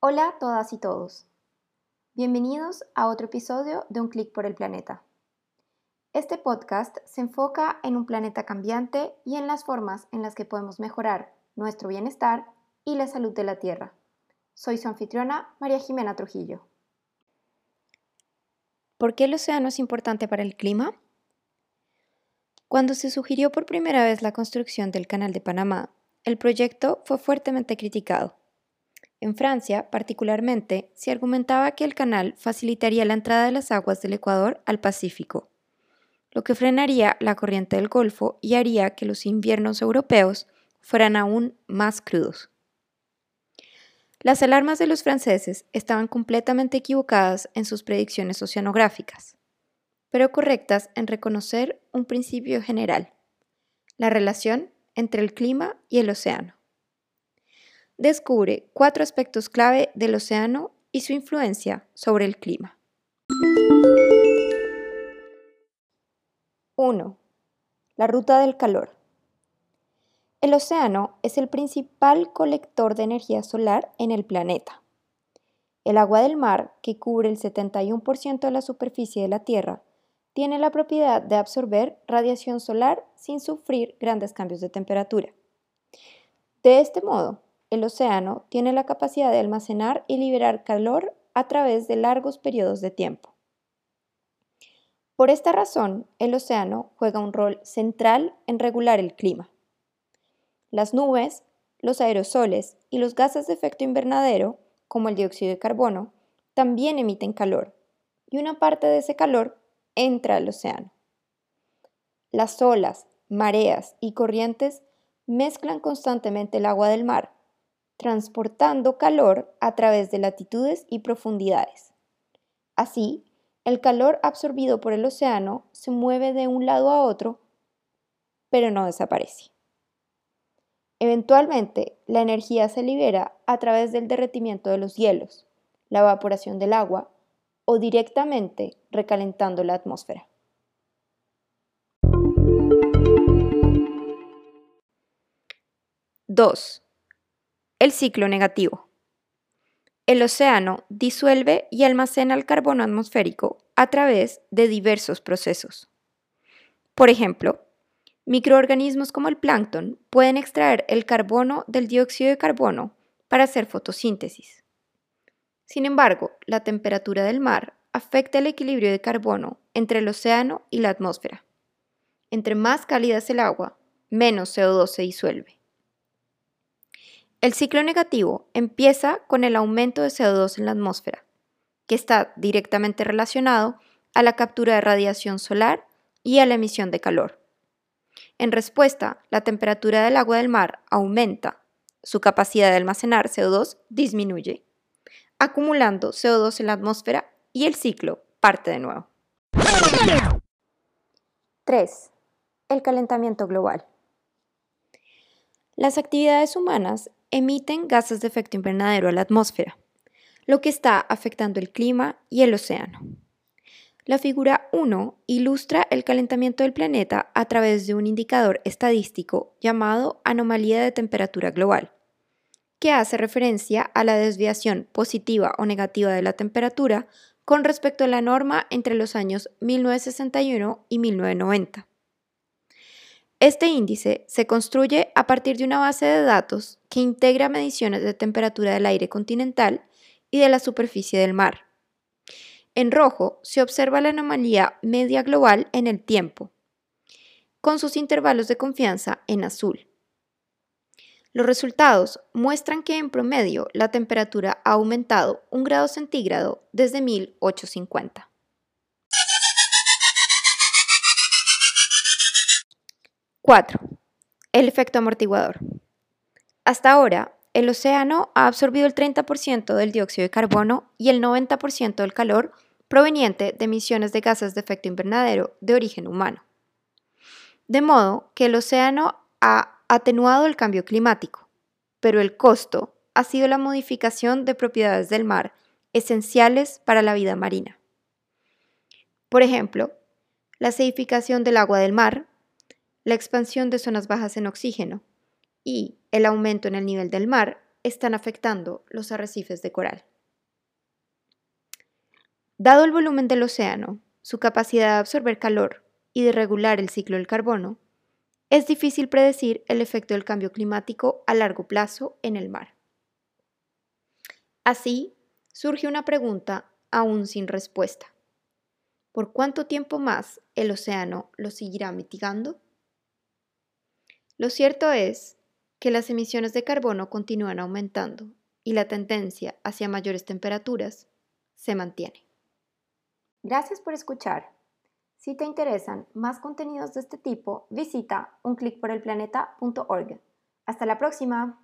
Hola a todas y todos. Bienvenidos a otro episodio de Un clic por el planeta. Este podcast se enfoca en un planeta cambiante y en las formas en las que podemos mejorar nuestro bienestar y la salud de la Tierra. Soy su anfitriona, María Jimena Trujillo. ¿Por qué el océano es importante para el clima? Cuando se sugirió por primera vez la construcción del Canal de Panamá, el proyecto fue fuertemente criticado. En Francia, particularmente, se argumentaba que el canal facilitaría la entrada de las aguas del Ecuador al Pacífico, lo que frenaría la corriente del Golfo y haría que los inviernos europeos fueran aún más crudos. Las alarmas de los franceses estaban completamente equivocadas en sus predicciones oceanográficas, pero correctas en reconocer un principio general, la relación entre el clima y el océano. Descubre cuatro aspectos clave del océano y su influencia sobre el clima. 1. La ruta del calor. El océano es el principal colector de energía solar en el planeta. El agua del mar, que cubre el 71% de la superficie de la Tierra, tiene la propiedad de absorber radiación solar sin sufrir grandes cambios de temperatura. De este modo, el océano tiene la capacidad de almacenar y liberar calor a través de largos periodos de tiempo. Por esta razón, el océano juega un rol central en regular el clima. Las nubes, los aerosoles y los gases de efecto invernadero, como el dióxido de carbono, también emiten calor, y una parte de ese calor entra al océano. Las olas, mareas y corrientes mezclan constantemente el agua del mar, transportando calor a través de latitudes y profundidades. Así, el calor absorbido por el océano se mueve de un lado a otro, pero no desaparece. Eventualmente, la energía se libera a través del derretimiento de los hielos, la evaporación del agua o directamente recalentando la atmósfera. 2. El ciclo negativo. El océano disuelve y almacena el carbono atmosférico a través de diversos procesos. Por ejemplo, microorganismos como el plancton pueden extraer el carbono del dióxido de carbono para hacer fotosíntesis. Sin embargo, la temperatura del mar afecta el equilibrio de carbono entre el océano y la atmósfera. Entre más cálida es el agua, menos CO2 se disuelve. El ciclo negativo empieza con el aumento de CO2 en la atmósfera, que está directamente relacionado a la captura de radiación solar y a la emisión de calor. En respuesta, la temperatura del agua del mar aumenta, su capacidad de almacenar CO2 disminuye acumulando CO2 en la atmósfera y el ciclo parte de nuevo. 3. El calentamiento global. Las actividades humanas emiten gases de efecto invernadero a la atmósfera, lo que está afectando el clima y el océano. La figura 1 ilustra el calentamiento del planeta a través de un indicador estadístico llamado anomalía de temperatura global que hace referencia a la desviación positiva o negativa de la temperatura con respecto a la norma entre los años 1961 y 1990. Este índice se construye a partir de una base de datos que integra mediciones de temperatura del aire continental y de la superficie del mar. En rojo se observa la anomalía media global en el tiempo, con sus intervalos de confianza en azul. Los resultados muestran que en promedio la temperatura ha aumentado un grado centígrado desde 1850. ¡4! El efecto amortiguador. Hasta ahora, el océano ha absorbido el 30% del dióxido de carbono y el 90% del calor proveniente de emisiones de gases de efecto invernadero de origen humano. De modo que el océano ha atenuado el cambio climático, pero el costo ha sido la modificación de propiedades del mar esenciales para la vida marina. Por ejemplo, la acidificación del agua del mar, la expansión de zonas bajas en oxígeno y el aumento en el nivel del mar están afectando los arrecifes de coral. Dado el volumen del océano, su capacidad de absorber calor y de regular el ciclo del carbono, es difícil predecir el efecto del cambio climático a largo plazo en el mar. Así, surge una pregunta aún sin respuesta. ¿Por cuánto tiempo más el océano lo seguirá mitigando? Lo cierto es que las emisiones de carbono continúan aumentando y la tendencia hacia mayores temperaturas se mantiene. Gracias por escuchar. Si te interesan más contenidos de este tipo, visita unclickporelplaneta.org. Hasta la próxima.